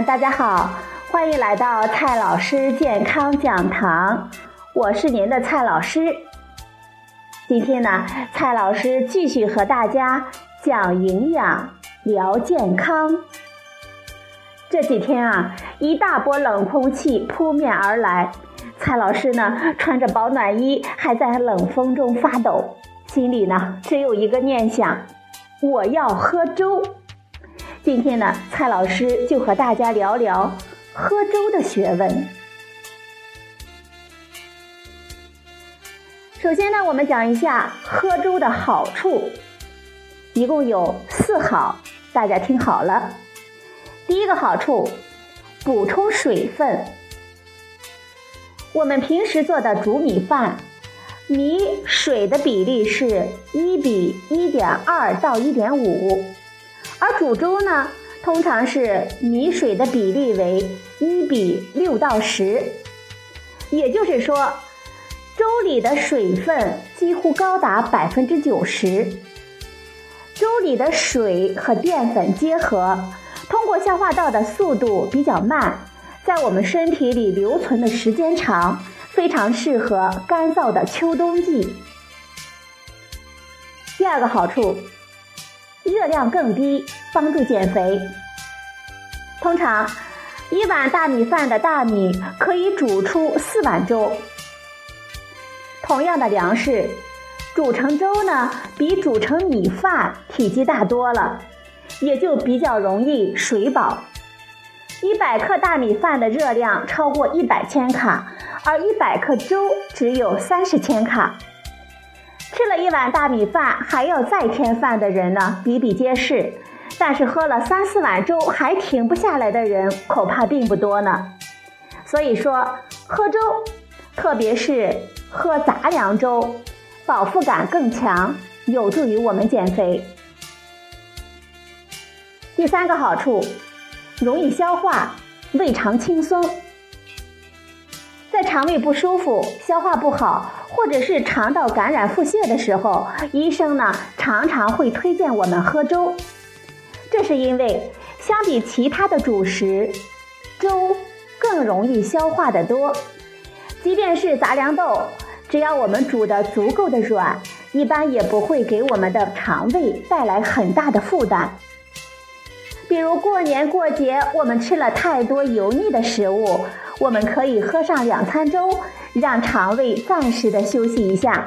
大家好，欢迎来到蔡老师健康讲堂，我是您的蔡老师。今天呢，蔡老师继续和大家讲营养、聊健康。这几天啊，一大波冷空气扑面而来，蔡老师呢穿着保暖衣，还在冷风中发抖，心里呢只有一个念想：我要喝粥。今天呢，蔡老师就和大家聊聊喝粥的学问。首先呢，我们讲一下喝粥的好处，一共有四好，大家听好了。第一个好处，补充水分。我们平时做的煮米饭，米水的比例是一比一点二到一点五。而煮粥呢，通常是米水的比例为一比六到十，也就是说，粥里的水分几乎高达百分之九十。粥里的水和淀粉结合，通过消化道的速度比较慢，在我们身体里留存的时间长，非常适合干燥的秋冬季。第二个好处。热量更低，帮助减肥。通常，一碗大米饭的大米可以煮出四碗粥。同样的粮食，煮成粥呢，比煮成米饭体积大多了，也就比较容易水饱。一百克大米饭的热量超过一百千卡，而一百克粥只有三十千卡。吃了一碗大米饭还要再添饭的人呢，比比皆是。但是喝了三四碗粥还停不下来的人，恐怕并不多呢。所以说，喝粥，特别是喝杂粮粥，饱腹感更强，有助于我们减肥。第三个好处，容易消化，胃肠轻松。肠胃不舒服、消化不好，或者是肠道感染腹泻的时候，医生呢常常会推荐我们喝粥。这是因为相比其他的主食，粥更容易消化得多。即便是杂粮豆，只要我们煮得足够的软，一般也不会给我们的肠胃带来很大的负担。比如过年过节，我们吃了太多油腻的食物，我们可以喝上两餐粥，让肠胃暂时的休息一下。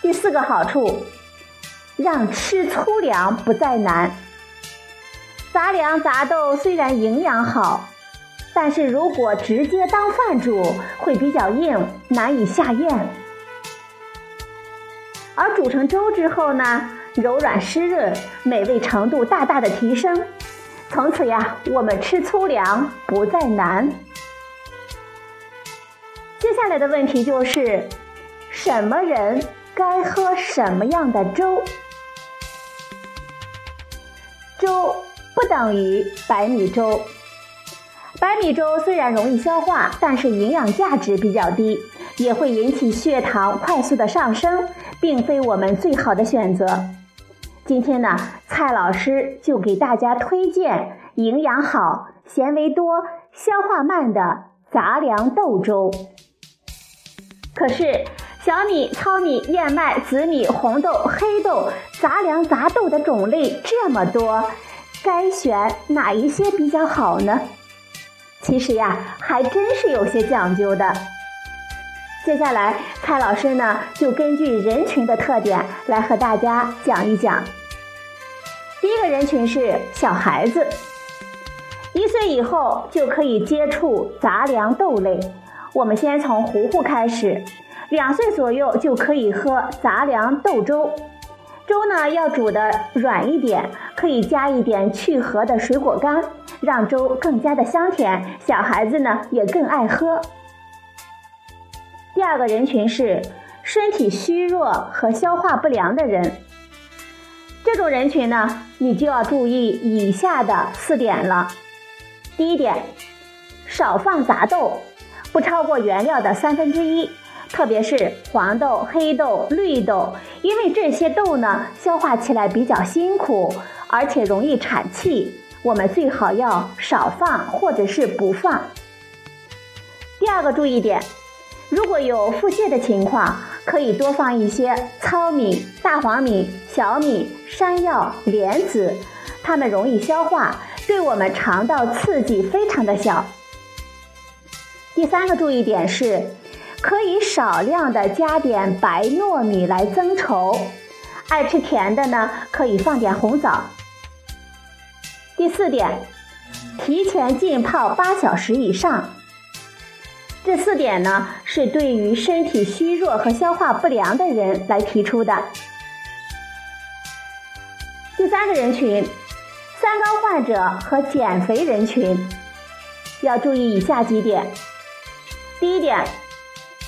第四个好处，让吃粗粮不再难。杂粮杂豆虽然营养好，但是如果直接当饭煮，会比较硬，难以下咽。而煮成粥之后呢？柔软湿润，美味程度大大的提升。从此呀，我们吃粗粮不再难。接下来的问题就是，什么人该喝什么样的粥？粥不等于白米粥。白米粥虽然容易消化，但是营养价值比较低，也会引起血糖快速的上升，并非我们最好的选择。今天呢，蔡老师就给大家推荐营养好、纤维多、消化慢的杂粮豆粥。可是，小米、糙米、燕麦、紫米、红豆、黑豆、杂粮杂豆的种类这么多，该选哪一些比较好呢？其实呀，还真是有些讲究的。接下来，蔡老师呢就根据人群的特点来和大家讲一讲。第一个人群是小孩子，一岁以后就可以接触杂粮豆类。我们先从糊糊开始，两岁左右就可以喝杂粮豆粥。粥呢要煮的软一点，可以加一点去核的水果干，让粥更加的香甜，小孩子呢也更爱喝。第二个人群是身体虚弱和消化不良的人。这种人群呢，你就要注意以下的四点了。第一点，少放杂豆，不超过原料的三分之一，特别是黄豆、黑豆、绿豆，因为这些豆呢，消化起来比较辛苦，而且容易产气，我们最好要少放或者是不放。第二个注意点，如果有腹泻的情况，可以多放一些糙米、大黄米、小米、山药、莲子，它们容易消化，对我们肠道刺激非常的小。第三个注意点是，可以少量的加点白糯米来增稠。爱吃甜的呢，可以放点红枣。第四点，提前浸泡八小时以上。这四点呢，是对于身体虚弱和消化不良的人来提出的。第三个人群，三高患者和减肥人群，要注意以下几点。第一点，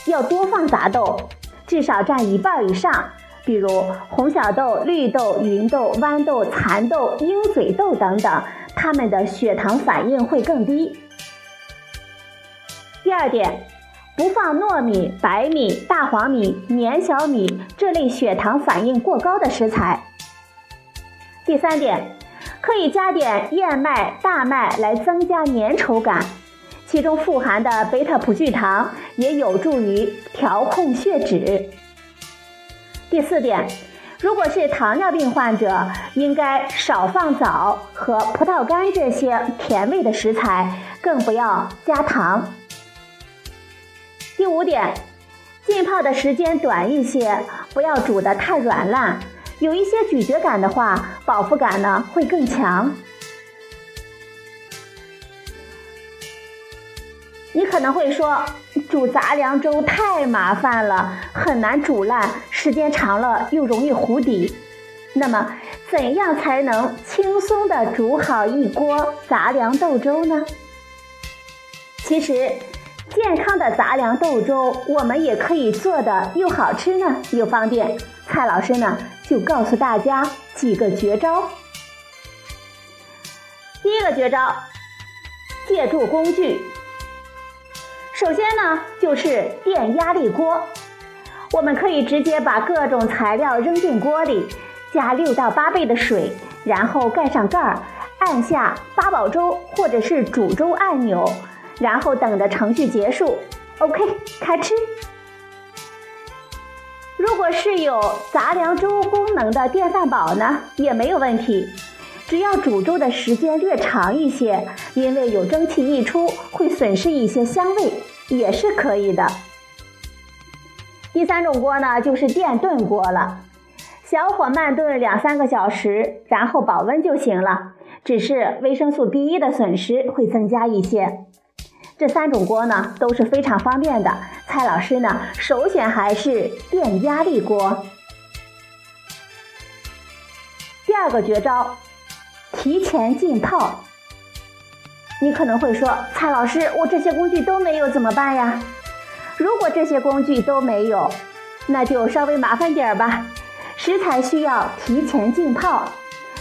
要多放杂豆，至少占一半以上，比如红小豆、绿豆、芸豆、豌豆、蚕豆、鹰嘴豆等等，它们的血糖反应会更低。第二点，不放糯米、白米、大黄米、黏小米这类血糖反应过高的食材。第三点，可以加点燕麦、大麦来增加粘稠感。其中富含的贝塔葡聚糖也有助于调控血脂。第四点，如果是糖尿病患者，应该少放枣和葡萄干这些甜味的食材，更不要加糖。第五点，浸泡的时间短一些，不要煮得太软烂，有一些咀嚼感的话，饱腹感呢会更强。你可能会说，煮杂粮粥太麻烦了，很难煮烂，时间长了又容易糊底。那么，怎样才能轻松的煮好一锅杂粮豆粥呢？其实，健康的杂粮豆粥，我们也可以做的又好吃呢，又方便。蔡老师呢，就告诉大家几个绝招。第一个绝招，借助工具。首先呢，就是电压力锅，我们可以直接把各种材料扔进锅里，加六到八倍的水，然后盖上盖儿，按下八宝粥或者是煮粥按钮，然后等着程序结束。OK，开吃。如果是有杂粮粥功能的电饭煲呢，也没有问题。只要煮粥的时间略长一些，因为有蒸汽溢出，会损失一些香味，也是可以的。第三种锅呢，就是电炖锅了，小火慢炖两三个小时，然后保温就行了。只是维生素 B 一的损失会增加一些。这三种锅呢都是非常方便的，蔡老师呢首选还是电压力锅。第二个绝招。提前浸泡，你可能会说，蔡老师，我这些工具都没有怎么办呀？如果这些工具都没有，那就稍微麻烦点儿吧。食材需要提前浸泡，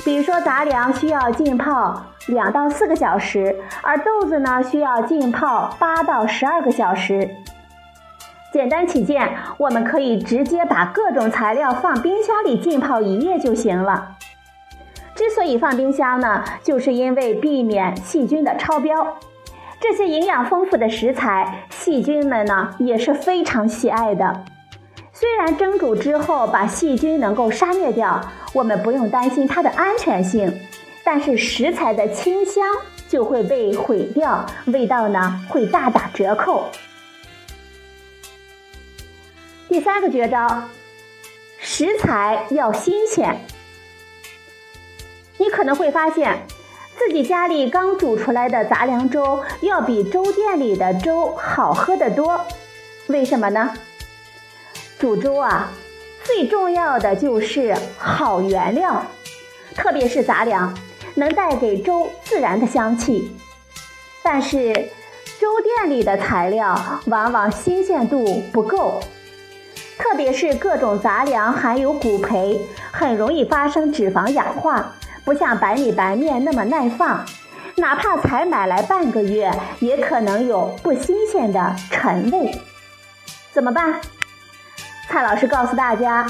比如说杂粮需要浸泡两到四个小时，而豆子呢需要浸泡八到十二个小时。简单起见，我们可以直接把各种材料放冰箱里浸泡一夜就行了。之所以放冰箱呢，就是因为避免细菌的超标。这些营养丰富的食材，细菌们呢也是非常喜爱的。虽然蒸煮之后把细菌能够杀灭掉，我们不用担心它的安全性，但是食材的清香就会被毁掉，味道呢会大打折扣。第三个绝招，食材要新鲜。你可能会发现，自己家里刚煮出来的杂粮粥要比粥店里的粥好喝得多。为什么呢？煮粥啊，最重要的就是好原料，特别是杂粮，能带给粥自然的香气。但是，粥店里的材料往往新鲜度不够，特别是各种杂粮含有谷胚，很容易发生脂肪氧化。不像白米白面那么耐放，哪怕才买来半个月，也可能有不新鲜的陈味。怎么办？蔡老师告诉大家，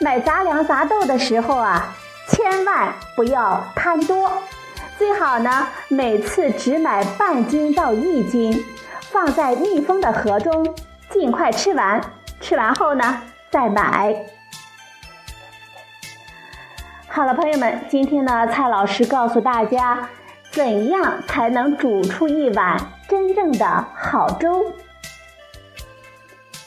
买杂粮杂豆的时候啊，千万不要贪多，最好呢每次只买半斤到一斤，放在密封的盒中，尽快吃完。吃完后呢再买。好了，朋友们，今天呢蔡老师告诉大家，怎样才能煮出一碗真正的好粥。